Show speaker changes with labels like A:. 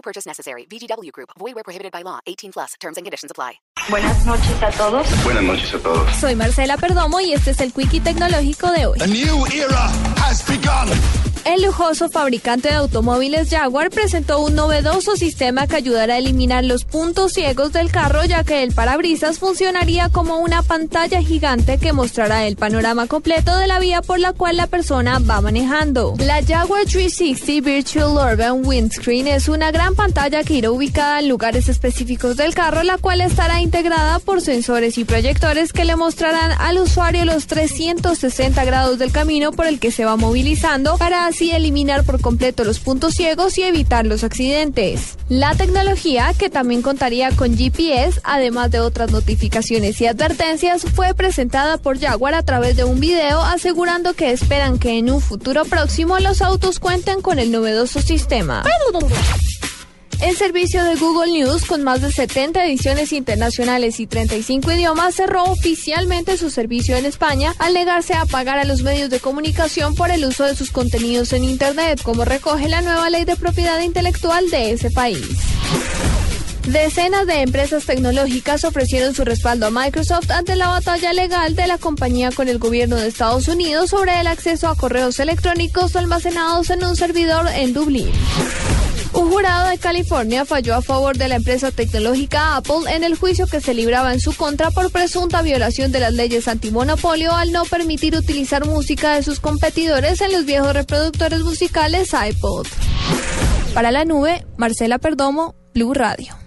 A: No purchase necessary. VGW Group. Void where prohibited by law. 18 plus. Terms and conditions apply.
B: Buenas noches a todos.
C: Buenas noches a todos.
D: Soy Marcela Perdomo y este es el Quickie Tecnológico de hoy.
E: A new era has begun.
D: El lujoso fabricante de automóviles Jaguar presentó un novedoso sistema que ayudará a eliminar los puntos ciegos del carro, ya que el parabrisas funcionaría como una pantalla gigante que mostrará el panorama completo de la vía por la cual la persona va manejando. La Jaguar 360 Virtual Urban Windscreen es una gran pantalla que irá ubicada en lugares específicos del carro, la cual estará integrada por sensores y proyectores que le mostrarán al usuario los 360 grados del camino por el que se va movilizando para así eliminar por completo los puntos ciegos y evitar los accidentes. La tecnología, que también contaría con GPS, además de otras notificaciones y advertencias, fue presentada por Jaguar a través de un video asegurando que esperan que en un futuro próximo los autos cuenten con el novedoso sistema. El servicio de Google News, con más de 70 ediciones internacionales y 35 idiomas, cerró oficialmente su servicio en España al negarse a pagar a los medios de comunicación por el uso de sus contenidos en Internet, como recoge la nueva ley de propiedad intelectual de ese país. Decenas de empresas tecnológicas ofrecieron su respaldo a Microsoft ante la batalla legal de la compañía con el gobierno de Estados Unidos sobre el acceso a correos electrónicos almacenados en un servidor en Dublín. Un jurado de California falló a favor de la empresa tecnológica Apple en el juicio que se libraba en su contra por presunta violación de las leyes antimonopolio al no permitir utilizar música de sus competidores en los viejos reproductores musicales iPod. Para la nube, Marcela Perdomo, Blue Radio.